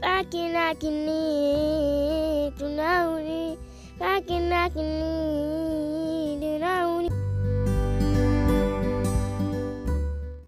kakinakini tunauri kakinakini